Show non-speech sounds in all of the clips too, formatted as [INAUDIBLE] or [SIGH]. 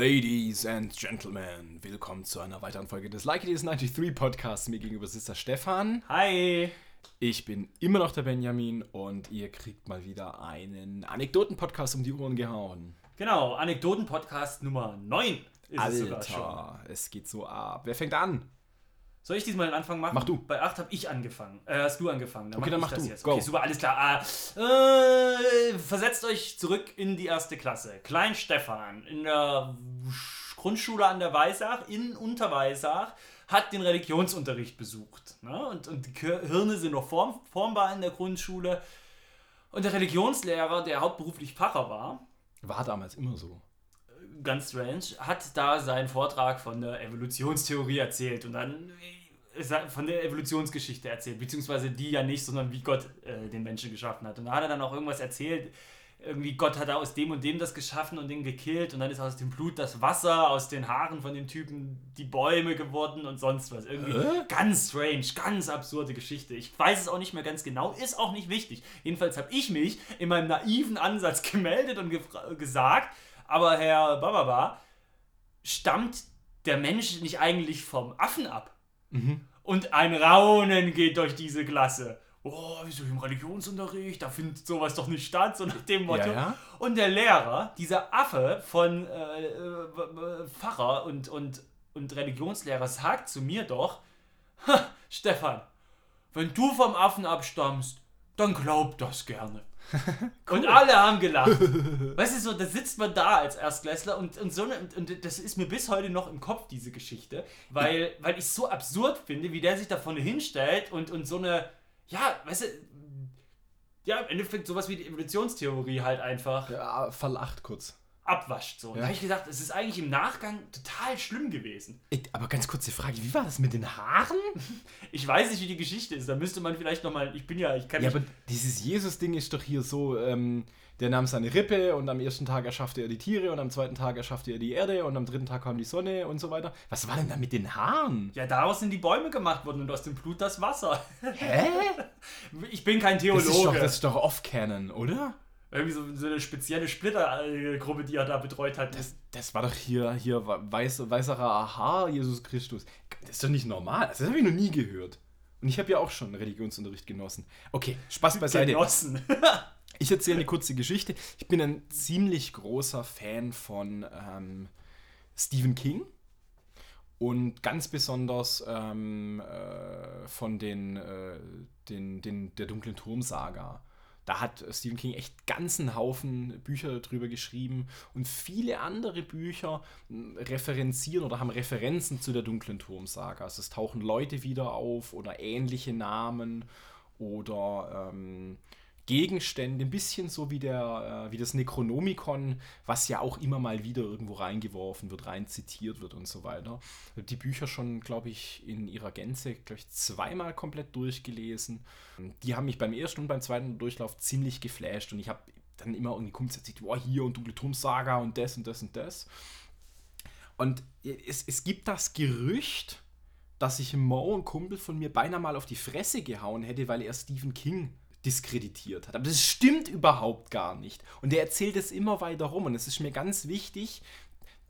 Ladies and Gentlemen, willkommen zu einer weiteren Folge des Like It Is 93 Podcasts. Mir gegenüber sitzt der Stefan. Hi. Ich bin immer noch der Benjamin und ihr kriegt mal wieder einen Anekdoten-Podcast um die Ohren gehauen. Genau, Anekdoten-Podcast Nummer 9 ist Alter, es sogar schon. es geht so ab. Wer fängt an? Soll ich diesmal den Anfang machen? Mach du. Bei 8 habe ich angefangen. Äh, hast du angefangen. Okay, dann ich mach das du. Jetzt. Go. Okay, super, alles klar. Ah, äh, versetzt euch zurück in die erste Klasse. Klein Stefan in der Sch- Grundschule an der Weisach, in Unterweisach, hat den Religionsunterricht besucht. Ne? Und, und die Hirne sind noch form, formbar in der Grundschule. Und der Religionslehrer, der hauptberuflich Pfarrer war, War damals immer so. Ganz strange, hat da seinen Vortrag von der Evolutionstheorie erzählt und dann äh, von der Evolutionsgeschichte erzählt, beziehungsweise die ja nicht, sondern wie Gott äh, den Menschen geschaffen hat. Und da hat er dann auch irgendwas erzählt, irgendwie Gott hat aus dem und dem das geschaffen und den gekillt und dann ist aus dem Blut das Wasser, aus den Haaren von dem Typen die Bäume geworden und sonst was. Irgendwie Äh? ganz strange, ganz absurde Geschichte. Ich weiß es auch nicht mehr ganz genau, ist auch nicht wichtig. Jedenfalls habe ich mich in meinem naiven Ansatz [LAUGHS] gemeldet und gesagt, aber Herr Bababa, stammt der Mensch nicht eigentlich vom Affen ab? Und ein Raunen geht durch diese Klasse. Oh, wieso im Religionsunterricht? Da findet sowas doch nicht statt, so nach dem Motto. Ja, ja. Und der Lehrer, dieser Affe von äh, äh, Pfarrer und, und, und Religionslehrer, sagt zu mir doch: "Ha, Stefan, wenn du vom Affen abstammst, dann glaub das gerne. [LAUGHS] Und alle haben gelacht. [LAUGHS] weißt du, so, da sitzt man da als Erstklässler und, und so eine, und, und das ist mir bis heute noch im Kopf, diese Geschichte, weil, weil ich es so absurd finde, wie der sich da vorne hinstellt und, und so eine, ja, weißt du, ja, im Endeffekt sowas wie die Evolutionstheorie halt einfach Ja, verlacht kurz. Abwascht. So. Ja. da habe ich gesagt, es ist eigentlich im Nachgang total schlimm gewesen. Ey, Aber ganz kurze Frage, wie war das mit den Haaren? [LAUGHS] Ich weiß nicht, wie die Geschichte ist. Da müsste man vielleicht nochmal, ich bin ja, ich kann Ja, aber dieses Jesus-Ding ist doch hier so, ähm, der nahm seine Rippe und am ersten Tag erschaffte er die Tiere und am zweiten Tag erschaffte er die Erde und am dritten Tag kam die Sonne und so weiter. Was war denn da mit den Haaren? Ja, daraus sind die Bäume gemacht worden und aus dem Blut das Wasser. Hä? [LAUGHS] Ich bin kein Das Theologe. ist doch, das ist doch Off-Canon, oder? Irgendwie so, so eine spezielle Splittergruppe, die er da betreut hat. Das, das war doch hier, hier weiß, weißerer Aha, Jesus Christus. Das ist doch nicht normal. Das habe ich noch nie gehört. Und ich habe ja auch schon Religionsunterricht genossen. Okay, Spaß beiseite. Genossen. Ich erzähle eine kurze Geschichte. Ich bin ein ziemlich großer Fan von ähm, Stephen King und ganz besonders ähm, äh, von den, äh, den, den, der dunklen Turmsaga. Da hat Stephen King echt ganzen Haufen Bücher drüber geschrieben und viele andere Bücher mh, referenzieren oder haben Referenzen zu der dunklen Turmsaga. Also es tauchen Leute wieder auf oder ähnliche Namen oder ähm, Gegenstände, ein bisschen so wie, der, äh, wie das Necronomicon, was ja auch immer mal wieder irgendwo reingeworfen wird, rein zitiert wird und so weiter. Ich die Bücher schon, glaube ich, in ihrer Gänze, glaube ich, zweimal komplett durchgelesen. Die haben mich beim ersten und beim zweiten Durchlauf ziemlich geflasht und ich habe dann immer irgendwie Kumpels erzählt, boah, hier und Dunkle Turmsaga und das und das und das. Und es, es gibt das Gerücht, dass sich Mo, ein Kumpel von mir, beinahe mal auf die Fresse gehauen hätte, weil er Stephen King diskreditiert hat. Aber das stimmt überhaupt gar nicht. Und er erzählt es immer weiter rum. Und es ist mir ganz wichtig,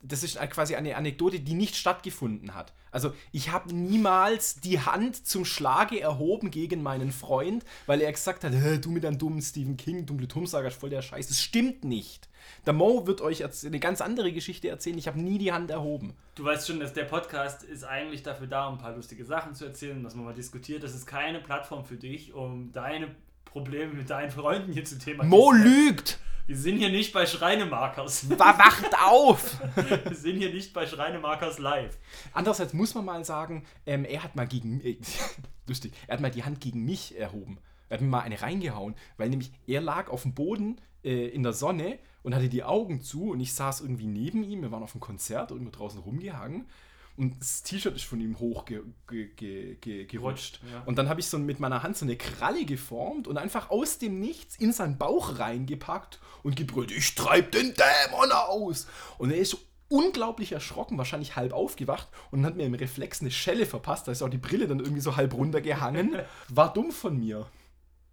das ist quasi eine Anekdote, die nicht stattgefunden hat. Also ich habe niemals die Hand zum Schlage erhoben gegen meinen Freund, weil er gesagt hat, "Hä, du mit deinem dummen Stephen King, dunkle Turmsager, ist voll der Scheiß. Das stimmt nicht. Der Mo wird euch eine ganz andere Geschichte erzählen. Ich habe nie die Hand erhoben. Du weißt schon, dass der Podcast ist eigentlich dafür da, um ein paar lustige Sachen zu erzählen, dass man mal diskutiert. Das ist keine Plattform für dich, um deine Probleme mit deinen Freunden hier zu thematisieren. Mo lügt! Wir sind hier nicht bei Schreinemarkers. Wa- Wacht auf! [LAUGHS] Wir sind hier nicht bei Schreinemarkers live. Andererseits muss man mal sagen, ähm, er hat mal gegen äh, [LAUGHS] lustig, er hat mal die Hand gegen mich erhoben. Er hat mir mal eine reingehauen, weil nämlich er lag auf dem Boden äh, in der Sonne und hatte die Augen zu und ich saß irgendwie neben ihm. Wir waren auf einem Konzert irgendwo draußen rumgehangen und das T-Shirt ist von ihm hochgerutscht. Ge, ge, ge. Ja. Und dann habe ich so mit meiner Hand so eine Kralle geformt und einfach aus dem Nichts in seinen Bauch reingepackt und gebrüllt, ich treib den Dämon aus. Und er ist unglaublich erschrocken, wahrscheinlich halb aufgewacht und hat mir im Reflex eine Schelle verpasst. Da ist auch die Brille dann irgendwie so halb runtergehangen. [LAUGHS] War dumm von mir.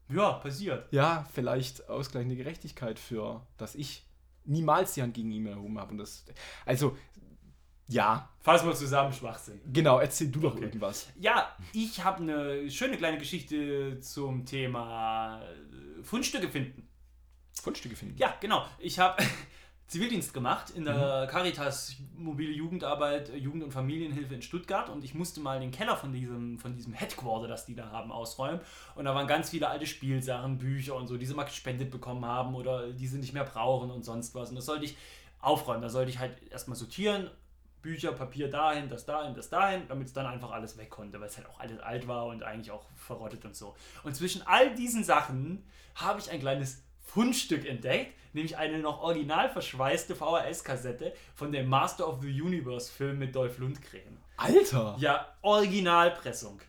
Ja, passiert. Ja, vielleicht ausgleichende Gerechtigkeit für, dass ich niemals die Hand gegen ihn erhoben habe. Und das, also, ja, Fassen wir zusammen, Schwachsinn. genau, erzähl du doch Okay. irgendwas. Ja, ich habe eine schöne kleine Geschichte zum Thema äh, Fundstücke finden. Fundstücke finden. Ja, genau. Ich habe [LAUGHS] Zivildienst gemacht in der Caritas Mobile Jugendarbeit, äh, Jugend- und Familienhilfe in Stuttgart und ich musste mal den Keller von diesem, von diesem Headquarter, das die da haben, ausräumen. Und da waren ganz viele alte Spielsachen, Bücher und so, die sie mal gespendet bekommen haben oder die sie nicht mehr brauchen und sonst was. Und das sollte ich aufräumen. Da sollte ich halt erstmal sortieren. Bücher, Papier dahin, das dahin, das dahin, damit es dann einfach alles weg konnte, weil es halt auch alles alt war und eigentlich auch verrottet und so. Und zwischen all diesen Sachen habe ich ein kleines Fundstück entdeckt, nämlich eine noch original verschweißte VHS-Kassette von dem Master of the Universe Film mit Dolph Lundgren. Alter! Ja, Originalpressung.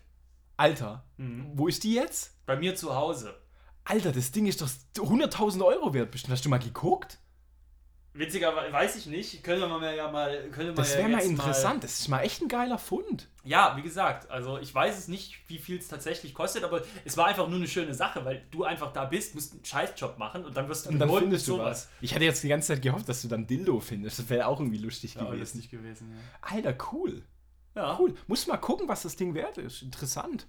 Alter! Mhm. Wo ist die jetzt? Bei mir zu Hause. Alter, das Ding ist doch 100.000 Euro wert bestimmt. Hast du mal geguckt? Witzigerweise weiß ich nicht, können wir mal ja mal. Können wir Das ja wäre mal jetzt interessant. Das ist mal echt ein geiler Fund. Ja, wie gesagt, also ich weiß es nicht, wie viel es tatsächlich kostet, aber es war einfach nur eine schöne Sache, weil du einfach da bist, musst einen Scheißjob machen und dann wirst du Und dann findest du was. Ich hatte jetzt die ganze Zeit gehofft, dass du dann Dildo findest. Das wäre auch irgendwie lustig Ja, gewesen. lustig gewesen, Alter, cool. ja. ja. Cool. Muss mal gucken, was das Ding wert ist. Interessant.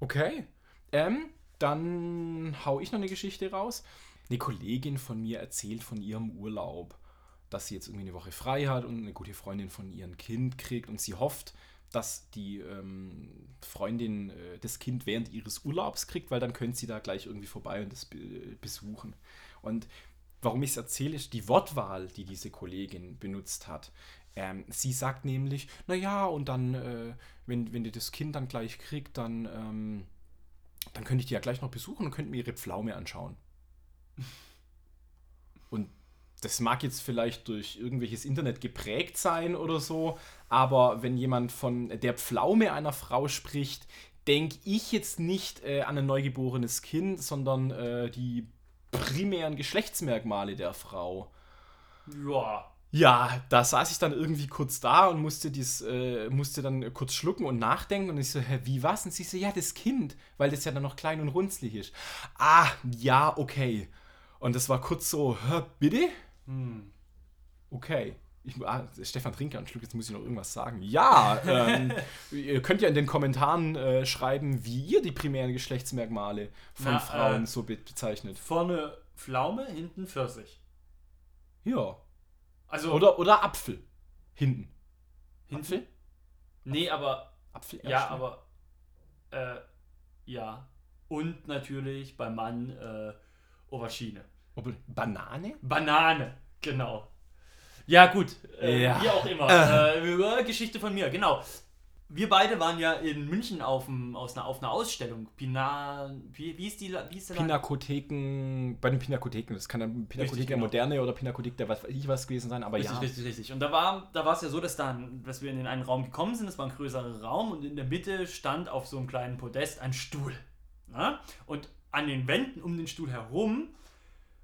Okay. Ähm, dann hau ich noch eine Geschichte raus. Eine Kollegin von mir erzählt von ihrem Urlaub, dass sie jetzt irgendwie eine Woche frei hat und eine gute Freundin von ihrem Kind kriegt und sie hofft, dass die ähm, Freundin äh, das Kind während ihres Urlaubs kriegt, weil dann könnte sie da gleich irgendwie vorbei und das be besuchen. Und warum ich es erzähle, ist die Wortwahl, die diese Kollegin benutzt hat. Ähm, sie sagt nämlich, naja, und dann, äh, wenn, wenn die das Kind dann gleich kriegt, dann, ähm, dann könnte ich die ja gleich noch besuchen und könnte mir ihre Pflaume anschauen. Und das mag jetzt vielleicht durch irgendwelches Internet geprägt sein oder so, aber wenn jemand von der Pflaume einer Frau spricht, denke ich jetzt nicht äh, an ein neugeborenes Kind, sondern äh, die primären Geschlechtsmerkmale der Frau. Ja. Ja, da saß ich dann irgendwie kurz da und musste, dies, äh, musste dann kurz schlucken und nachdenken. Und ich so, hä, wie was? Und sie so, ja, das Kind, weil das ja dann noch klein und runzlig ist. Ah, ja, okay. Und das war kurz so, hä, bitte? Hm. Okay. Ich, ah, Stefan Trinker, einen Schluck, jetzt muss ich noch irgendwas sagen. Ja, [LAUGHS] ähm, ihr könnt ja in den Kommentaren äh, schreiben, wie ihr die primären Geschlechtsmerkmale von Na, Frauen äh, so be bezeichnet. Vorne Pflaume, hinten Pfirsich. Ja. Also Oder, oder Apfel. Hinten. hinten? Apfel? Nee, aber Apfel ja, aber äh, ja. Und natürlich beim Mann äh. Obwohl, Banane? Banane, genau. Ja, gut. Äh, Ja. Wie auch immer. [LAUGHS] Äh, Geschichte von mir, genau. Wir beide waren ja in München auf, dem, aus einer, auf einer Ausstellung. Pina, wie, wie, ist die, wie ist der Laden? Pinakotheken, bei den Pinakotheken, das kann dann Pinakothek Richtig, der genau. Moderne oder Pinakothek der was ich was gewesen sein, aber Richtig, ja. richtig, richtig. Und da war, da war es ja so, dass, dann, dass wir in den einen Raum gekommen sind, es war ein größerer Raum und in der Mitte stand auf so einem kleinen Podest ein Stuhl. Na? Und an den Wänden um den Stuhl herum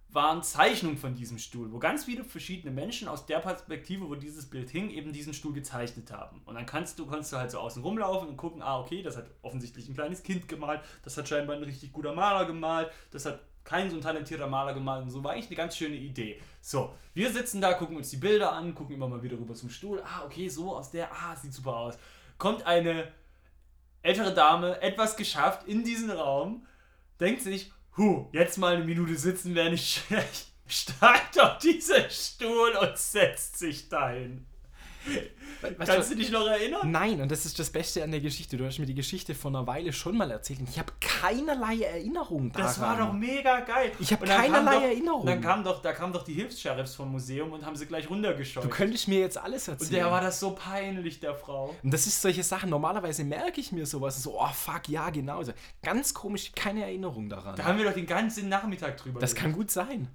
waren Zeichnungen von diesem Stuhl, wo ganz viele verschiedene Menschen aus der Perspektive, wo dieses Bild hing, eben diesen Stuhl gezeichnet haben. Und dann kannst du, kannst du halt so außen rumlaufen und gucken, ah, okay, das hat offensichtlich ein kleines Kind gemalt, das hat scheinbar ein richtig guter Maler gemalt, das hat kein so ein talentierter Maler gemalt und so war eigentlich eine ganz schöne Idee. So, wir sitzen da, gucken uns die Bilder an, gucken immer mal wieder rüber zum Stuhl, ah, okay, so aus der, ah, sieht super aus. Kommt eine ältere Dame, etwas geschafft in diesen Raum, denkt sich, hu, jetzt mal eine Minute sitzen wäre nicht [LAUGHS] schlecht. Steigt auf diesen Stuhl und setzt sich dahin. Weißt Kannst du, dich noch erinnern? Nein, und das ist das Beste an der Geschichte. Du hast mir die Geschichte vor einer Weile schon mal erzählt und ich habe keinerlei Erinnerung daran. Das war doch mega geil. Ich hab Und dann kam keinerlei doch, Erinnerung. Dann kam doch, da kamen doch die Hilfs-Sheriffs vom Museum und haben sie gleich runtergescheucht. Du könntest mir jetzt alles und erzählen. der war das so peinlich, der Frau. und das ist solche Sachen, normalerweise merke ich mir sowas, so, oh fuck, ja, genau. So, Ganz komisch, keine Erinnerung daran. Da haben wir doch den ganzen Nachmittag drüber das kann gut sein.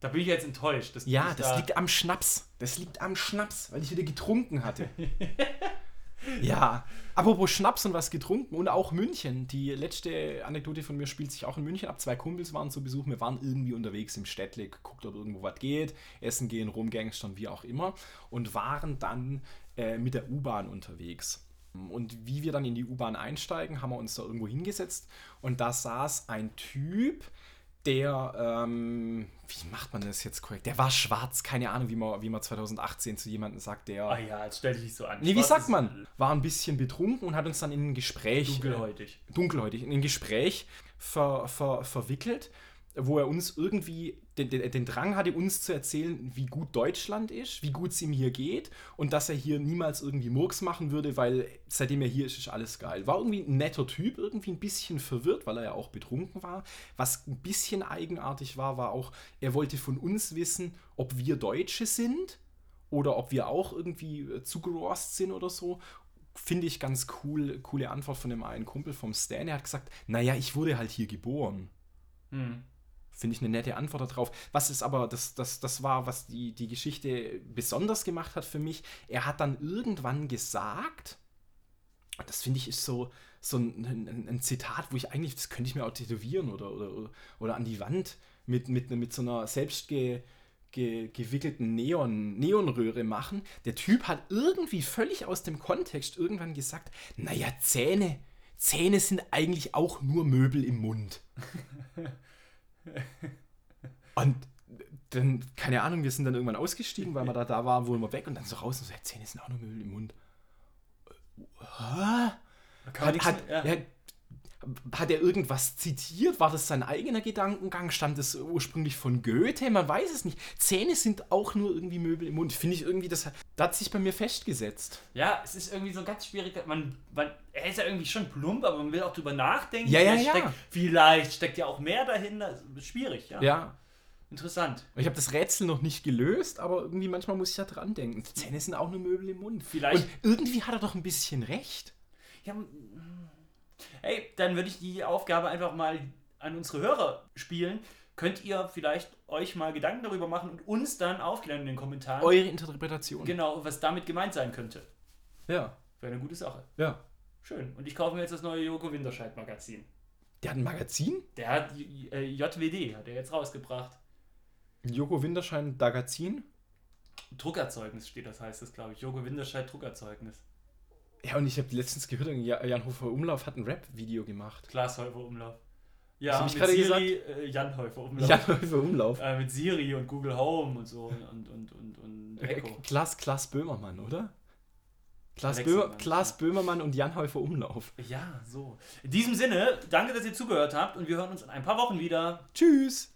Da bin ich jetzt enttäuscht. Ja, das da liegt am Schnaps. Das liegt am Schnaps, weil ich wieder getrunken hatte. [LAUGHS] ja, apropos Schnaps und was getrunken und auch München. Die letzte Anekdote von mir spielt sich auch in München ab. Zwei Kumpels waren zu Besuch. Wir waren irgendwie unterwegs im Städtle, geguckt, ob irgendwo was geht, essen gehen, rumgangstern, wie auch immer. Und waren dann äh, mit der U-Bahn unterwegs. Und wie wir dann in die U-Bahn einsteigen, haben wir uns da irgendwo hingesetzt und da saß ein Typ, der, ähm, wie macht man das jetzt korrekt? Der war schwarz, keine Ahnung, wie man, wie man 2018 zu jemandem sagt, der. Ah ja, jetzt stell dich nicht so an. Nee, wie sagt man? War ein bisschen betrunken und hat uns dann in ein Gespräch. Dunkelhäutig. Äh, dunkelhäutig. In ein Gespräch ver, ver, verwickelt, wo er uns irgendwie den, den, den Drang hatte, uns zu erzählen, wie gut Deutschland ist, wie gut es ihm hier geht und dass er hier niemals irgendwie Murks machen würde, weil seitdem er hier ist, ist alles geil. War irgendwie ein netter Typ, irgendwie ein bisschen verwirrt, weil er ja auch betrunken war. Was ein bisschen eigenartig war, war auch, er wollte von uns wissen, ob wir Deutsche sind oder ob wir auch irgendwie äh, zugerost sind oder so. Finde ich ganz cool, coole Antwort von dem einen Kumpel vom Stan. Er hat gesagt, naja, ich wurde halt hier geboren. Hm. Finde ich eine nette Antwort darauf. Was ist aber, das, das, das war, was die, die Geschichte besonders gemacht hat für mich. Er hat dann irgendwann gesagt, das finde ich ist so, so ein, ein, ein, Zitat, wo ich eigentlich, das könnte ich mir auch tätowieren oder, oder, oder an die Wand mit, mit, mit so einer selbst ge, Neon, Neonröhre machen. Der Typ hat irgendwie völlig aus dem Kontext irgendwann gesagt, naja, Zähne, Zähne sind eigentlich auch nur Möbel im Mund. [LAUGHS] Und dann, keine Ahnung, wir sind dann irgendwann ausgestiegen, weil wir da da waren, wurden wir weg und dann so raus und so, ja, Zähne sind auch nur Möbel im Mund. Hä? Hat, hat, ja. Ja, hat er irgendwas zitiert? War das sein eigener Gedankengang? Stammt das ursprünglich von Goethe? Man weiß es nicht. Zähne sind auch nur irgendwie Möbel im Mund. Finde ich irgendwie, das, das hat sich bei mir festgesetzt. Ja, es ist irgendwie so ganz schwierig. Man, man, er ist ja irgendwie schon plump, aber man will auch drüber nachdenken. Ja, ja, vielleicht, ja. Steckt, vielleicht steckt ja auch mehr dahinter. Schwierig, ja. Ja. Interessant. Ich habe das Rätsel noch nicht gelöst, aber irgendwie manchmal muss ich ja dran denken. Zähne sind auch nur Möbel im Mund. Vielleicht. Und irgendwie hat er doch ein bisschen recht. Ja, hey, dann würde ich die Aufgabe einfach mal an unsere Hörer spielen. Könnt ihr vielleicht euch mal Gedanken darüber machen und uns dann aufklären in den Kommentaren. Eure Interpretation. Genau, was damit gemeint sein könnte. Ja. Wäre eine gute Sache. Ja. Schön. Und ich kaufe mir jetzt das neue Joko Winterscheid Magazin. Der hat ein Magazin? Der hat äh, JWD, hat er jetzt rausgebracht. Joko Winterschein Magazin? Druckerzeugnis steht das, heißt das, glaube ich. Joko Winterscheid Druckerzeugnis. Ja, und ich habe letztens gehört, Jan Hofer Umlauf hat ein Rap-Video gemacht. Glashäufer Umlauf. Ja, mit gerade Siri, äh, Jan Häufer Umlauf. Jan Hofer Umlauf. Äh, mit Siri und Google Home und so und, und, und, und Äh, Echo. Klaas, Klaas Böhmermann, oder? Klaas, Böhmer? Klaas Böhmermann und Jan Häufer Umlauf. Ja, so. In diesem Sinne, danke, dass ihr zugehört habt und wir hören uns in ein paar Wochen wieder. Tschüss!